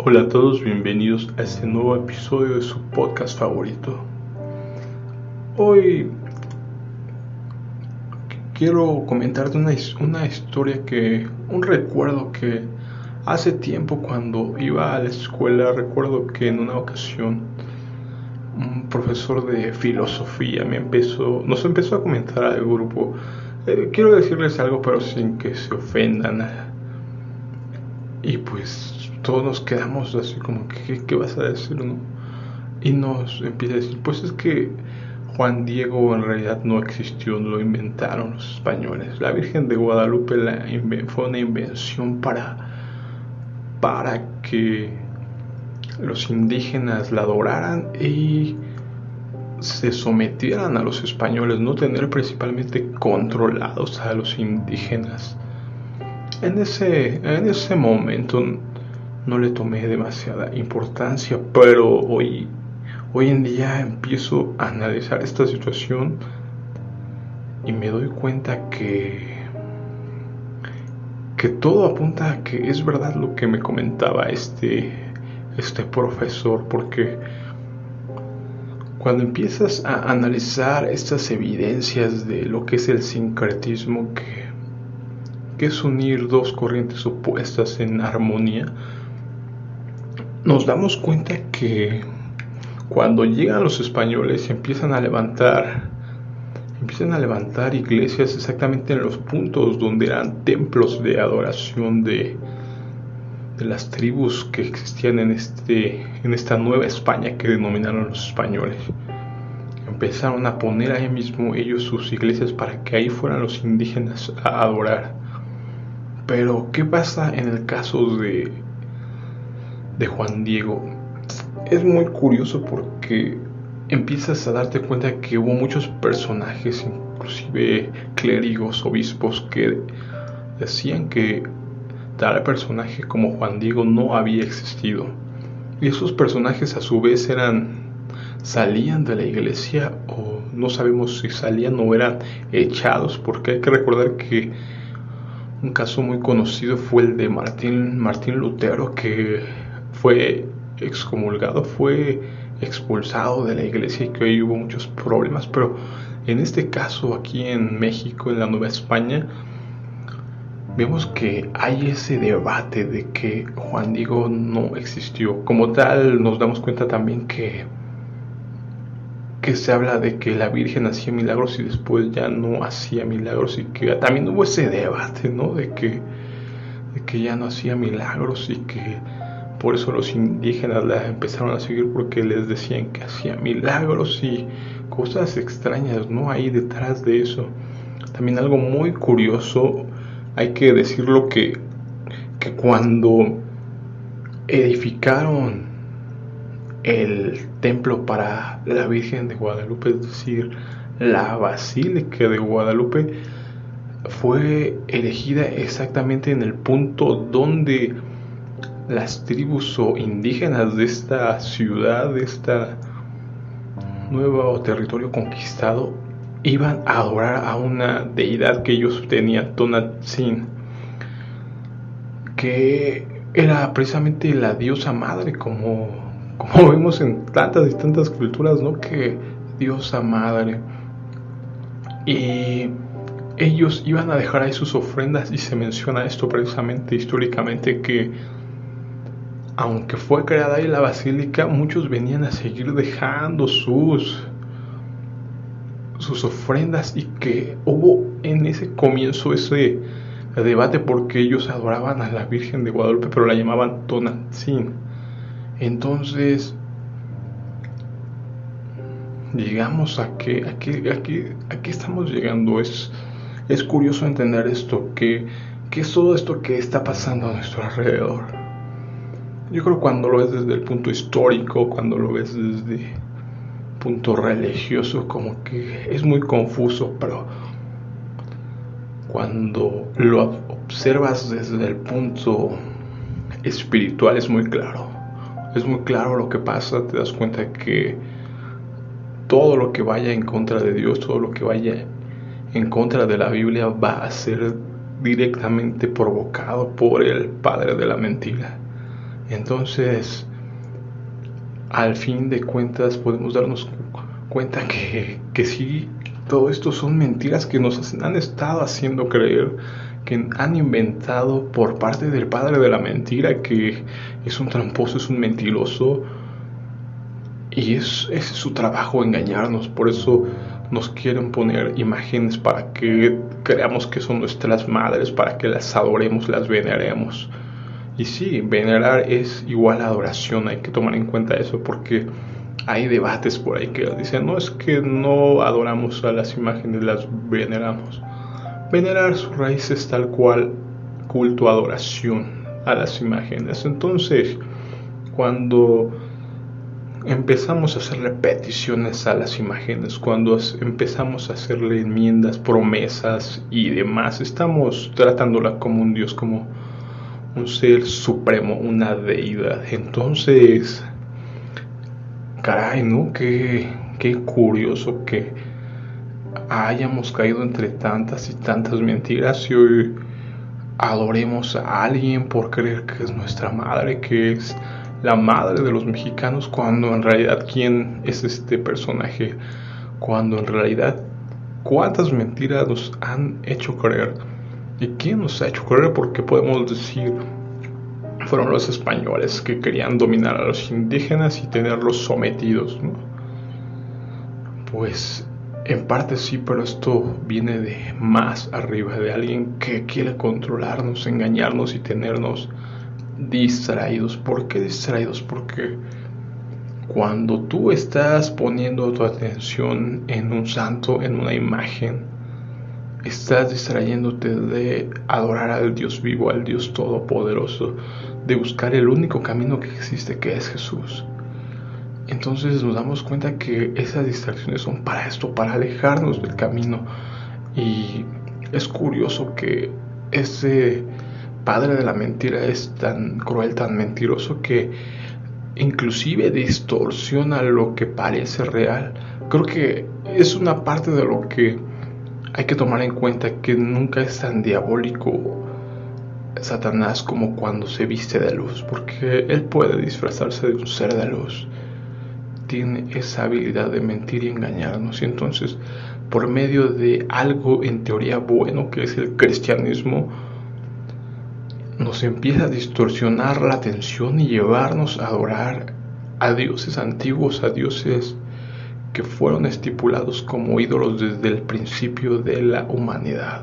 Hola a todos, bienvenidos a este nuevo episodio de su podcast favorito. Hoy quiero comentarte una, una historia que, un recuerdo que hace tiempo cuando iba a la escuela, recuerdo que en una ocasión profesor de filosofía me empezó, nos empezó a comentar al grupo, eh, quiero decirles algo pero sin que se ofendan. Y pues todos nos quedamos así como, ¿qué, qué vas a decir? No? Y nos empieza a decir, pues es que Juan Diego en realidad no existió, lo inventaron los españoles. La Virgen de Guadalupe fue una invención para, para que los indígenas la adoraran y se sometieran a los españoles, no tener principalmente controlados a los indígenas. En ese, en ese momento no le tomé demasiada importancia, pero hoy, hoy en día empiezo a analizar esta situación y me doy cuenta que que todo apunta a que es verdad lo que me comentaba este este profesor porque cuando empiezas a analizar estas evidencias de lo que es el sincretismo que es unir dos corrientes opuestas en armonía nos damos cuenta que cuando llegan los españoles y empiezan a levantar empiezan a levantar iglesias exactamente en los puntos donde eran templos de adoración de, de las tribus que existían en, este, en esta nueva España que denominaron los españoles. Empezaron a poner ahí mismo ellos sus iglesias para que ahí fueran los indígenas a adorar. Pero, ¿qué pasa en el caso de de Juan Diego es muy curioso porque empiezas a darte cuenta que hubo muchos personajes, inclusive clérigos, obispos, que decían que tal personaje como Juan Diego no había existido. Y esos personajes a su vez eran salían de la iglesia o no sabemos si salían o eran echados, porque hay que recordar que un caso muy conocido fue el de Martín, Martín Lutero, que fue excomulgado, fue expulsado de la iglesia y que hoy hubo muchos problemas, pero en este caso aquí en México, en la Nueva España, vemos que hay ese debate de que Juan Diego no existió. Como tal, nos damos cuenta también que, que se habla de que la Virgen hacía milagros y después ya no hacía milagros y que también hubo ese debate, ¿no? De que, de que ya no hacía milagros y que por eso los indígenas la empezaron a seguir porque les decían que hacía milagros y cosas extrañas, ¿no? Ahí detrás de eso. También algo muy curioso, hay que decirlo que, que cuando edificaron el templo para la Virgen de Guadalupe, es decir, la Basílica de Guadalupe, fue elegida exactamente en el punto donde las tribus o indígenas de esta ciudad, de este nuevo territorio conquistado, iban a adorar a una deidad que ellos tenían, Tonatzin, que era precisamente la diosa madre, como, como vemos en tantas y tantas culturas, ¿no? Que diosa madre. Y ellos iban a dejar ahí sus ofrendas y se menciona esto precisamente históricamente que aunque fue creada ahí la basílica, muchos venían a seguir dejando sus sus ofrendas y que hubo en ese comienzo ese debate porque ellos adoraban a la Virgen de Guadalupe pero la llamaban Tonantzin. Entonces llegamos a que aquí, estamos llegando. Es, es curioso entender esto, que, que es todo esto que está pasando a nuestro alrededor. Yo creo cuando lo ves desde el punto histórico, cuando lo ves desde punto religioso, como que es muy confuso, pero cuando lo observas desde el punto espiritual es muy claro. Es muy claro lo que pasa, te das cuenta que todo lo que vaya en contra de Dios, todo lo que vaya en contra de la Biblia va a ser directamente provocado por el padre de la mentira. Entonces, al fin de cuentas podemos darnos cuenta que, que sí, todo esto son mentiras que nos han estado haciendo creer, que han inventado por parte del padre de la mentira, que es un tramposo, es un mentiroso, y es, es su trabajo engañarnos, por eso nos quieren poner imágenes para que creamos que son nuestras madres, para que las adoremos, las veneremos. Y sí, venerar es igual a adoración, hay que tomar en cuenta eso porque hay debates por ahí que dicen, no es que no adoramos a las imágenes, las veneramos. Venerar su raíz es tal cual culto, adoración a las imágenes. Entonces, cuando empezamos a hacer repeticiones a las imágenes, cuando empezamos a hacerle enmiendas, promesas y demás, estamos tratándola como un Dios, como un ser supremo, una deidad. Entonces, caray, ¿no? Qué, qué curioso que hayamos caído entre tantas y tantas mentiras y hoy adoremos a alguien por creer que es nuestra madre, que es la madre de los mexicanos, cuando en realidad quién es este personaje, cuando en realidad cuántas mentiras nos han hecho creer y quién nos ha hecho creer, porque podemos decir fueron los españoles que querían dominar a los indígenas y tenerlos sometidos, Pues en parte sí, pero esto viene de más arriba, de alguien que quiere controlarnos, engañarnos y tenernos distraídos. ¿Por qué distraídos? Porque cuando tú estás poniendo tu atención en un santo, en una imagen, estás distrayéndote de adorar al Dios vivo, al Dios todopoderoso, de buscar el único camino que existe, que es Jesús. Entonces nos damos cuenta que esas distracciones son para esto, para alejarnos del camino. Y es curioso que ese padre de la mentira es tan cruel, tan mentiroso que inclusive distorsiona lo que parece real. Creo que es una parte de lo que hay que tomar en cuenta que nunca es tan diabólico Satanás como cuando se viste de luz, porque él puede disfrazarse de un ser de luz. Tiene esa habilidad de mentir y engañarnos. Y entonces, por medio de algo en teoría bueno que es el cristianismo, nos empieza a distorsionar la atención y llevarnos a adorar a dioses antiguos, a dioses que fueron estipulados como ídolos desde el principio de la humanidad,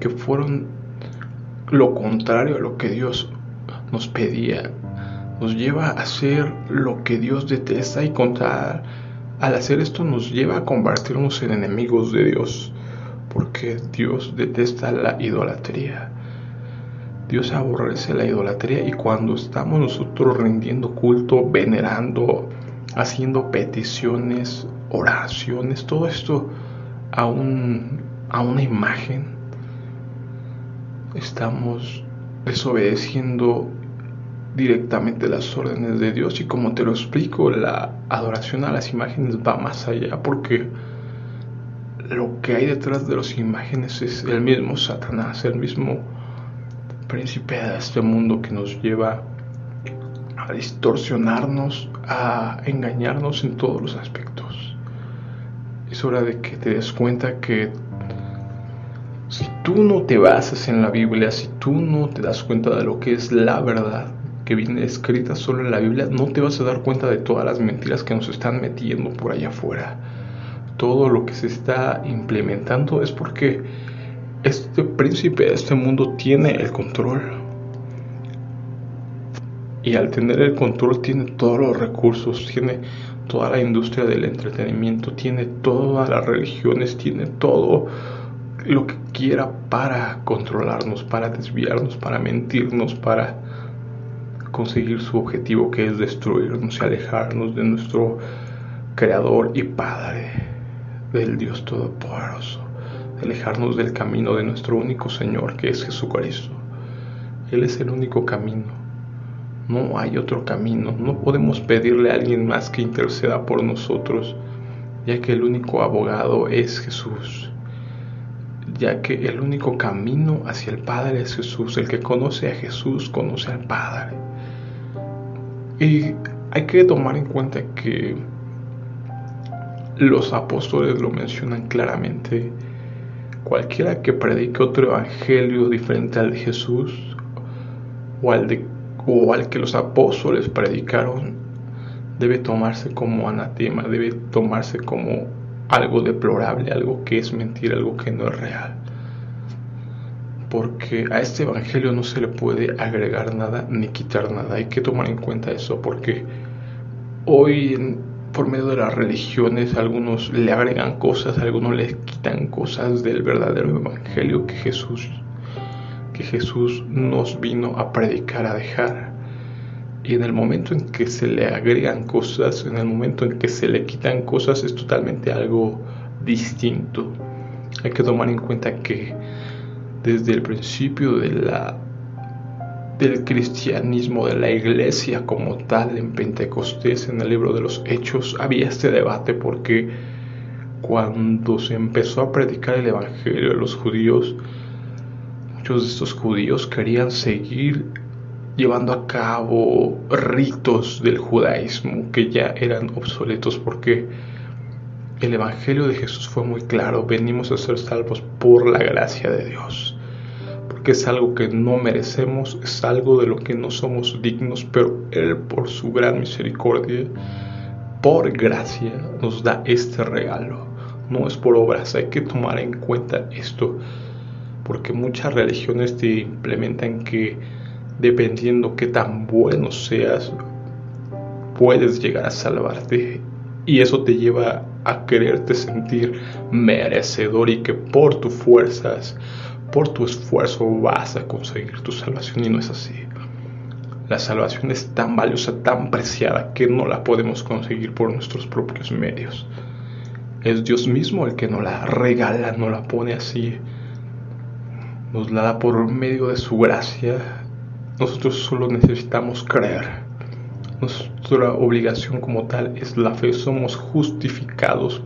que fueron lo contrario a lo que Dios nos pedía, nos lleva a hacer lo que Dios detesta y contra al hacer esto nos lleva a convertirnos en enemigos de Dios, porque Dios detesta la idolatría. Dios aborrece la idolatría y cuando estamos nosotros rindiendo culto, venerando, haciendo peticiones, oraciones, todo esto a, un, a una imagen, estamos desobedeciendo directamente las órdenes de Dios y como te lo explico, la adoración a las imágenes va más allá porque lo que hay detrás de las imágenes es el mismo Satanás, el mismo príncipe de este mundo que nos lleva a distorsionarnos, a engañarnos en todos los aspectos. Es hora de que te des cuenta que si tú no te basas en la Biblia, si tú no te das cuenta de lo que es la verdad que viene escrita solo en la Biblia, no te vas a dar cuenta de todas las mentiras que nos están metiendo por allá afuera. Todo lo que se está implementando es porque este príncipe de este mundo tiene el control. Y al tener el control tiene todos los recursos, tiene toda la industria del entretenimiento, tiene todas las religiones, tiene todo lo que quiera para controlarnos, para desviarnos, para mentirnos, para conseguir su objetivo que es destruirnos y alejarnos de nuestro Creador y Padre, del Dios Todopoderoso alejarnos del camino de nuestro único Señor, que es Jesucristo. Él es el único camino. No hay otro camino. No podemos pedirle a alguien más que interceda por nosotros, ya que el único abogado es Jesús. ya que el único camino hacia el Padre es Jesús. El que conoce a Jesús conoce al Padre. Y hay que tomar en cuenta que los apóstoles lo mencionan claramente. Cualquiera que predique otro evangelio diferente al de Jesús o al, de, o al que los apóstoles predicaron debe tomarse como anatema, debe tomarse como algo deplorable, algo que es mentira, algo que no es real. Porque a este evangelio no se le puede agregar nada ni quitar nada. Hay que tomar en cuenta eso porque hoy por medio de las religiones algunos le agregan cosas, algunos le quitan cosas del verdadero evangelio que Jesús que Jesús nos vino a predicar, a dejar. Y en el momento en que se le agregan cosas, en el momento en que se le quitan cosas, es totalmente algo distinto. Hay que tomar en cuenta que desde el principio de la, del cristianismo, de la iglesia como tal, en Pentecostés, en el libro de los Hechos, había este debate porque cuando se empezó a predicar el Evangelio a los judíos, muchos de estos judíos querían seguir llevando a cabo ritos del judaísmo que ya eran obsoletos porque el Evangelio de Jesús fue muy claro, venimos a ser salvos por la gracia de Dios, porque es algo que no merecemos, es algo de lo que no somos dignos, pero Él por su gran misericordia, por gracia, nos da este regalo, no es por obras, hay que tomar en cuenta esto, porque muchas religiones te implementan que dependiendo qué tan bueno seas, puedes llegar a salvarte. Y eso te lleva a quererte sentir merecedor y que por tus fuerzas, por tu esfuerzo vas a conseguir tu salvación y no es así. La salvación es tan valiosa, tan preciada que no la podemos conseguir por nuestros propios medios. Es Dios mismo el que nos la regala, nos la pone así. Nos la da por medio de su gracia nosotros solo necesitamos creer. Nuestra obligación como tal es la fe. Somos justificados,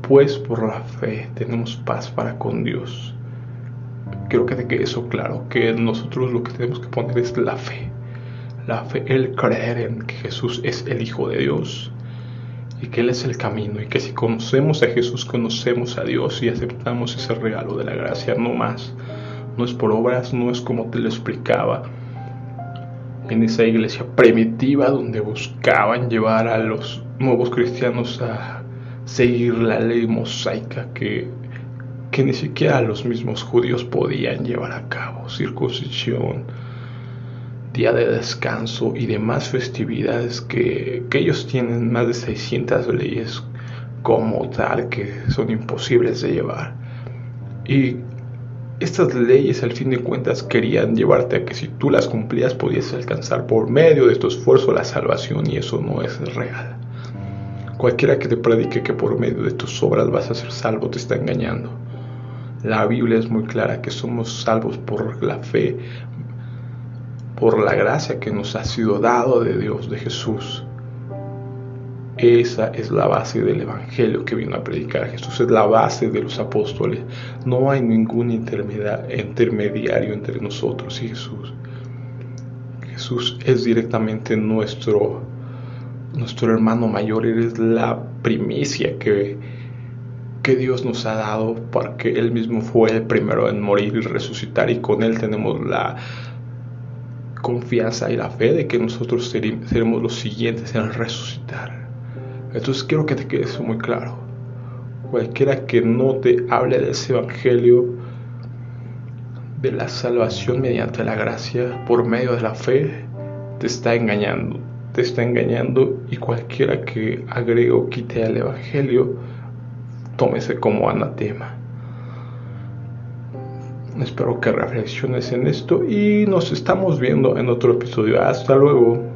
pues por la fe tenemos paz para con Dios. Quiero que te quede eso claro, que nosotros lo que tenemos que poner es la fe. La fe, el creer en que Jesús es el Hijo de Dios y que Él es el camino y que si conocemos a Jesús conocemos a Dios y aceptamos ese regalo de la gracia, no más. No es por obras, no es como te lo explicaba en esa iglesia primitiva donde buscaban llevar a los nuevos cristianos a seguir la ley mosaica que, que ni siquiera los mismos judíos podían llevar a cabo, circuncisión, día de descanso y demás festividades que, que ellos tienen más de 600 leyes como tal que son imposibles de llevar. Y estas leyes al fin de cuentas querían llevarte a que si tú las cumplías podías alcanzar por medio de tu esfuerzo la salvación y eso no es real. Cualquiera que te predique que por medio de tus obras vas a ser salvo te está engañando. La Biblia es muy clara que somos salvos por la fe, por la gracia que nos ha sido dado de Dios, de Jesús. Esa es la base del Evangelio que vino a predicar Jesús, es la base de los apóstoles. No hay ningún intermediario entre nosotros y Jesús. Jesús es directamente nuestro, nuestro hermano mayor, es la primicia que, que Dios nos ha dado porque Él mismo fue el primero en morir y resucitar y con Él tenemos la confianza y la fe de que nosotros seremos los siguientes en resucitar. Entonces quiero que te quede eso muy claro. Cualquiera que no te hable de ese evangelio, de la salvación mediante la gracia por medio de la fe, te está engañando. Te está engañando y cualquiera que agregue o quite al evangelio, tómese como anatema. Espero que reflexiones en esto y nos estamos viendo en otro episodio. Hasta luego.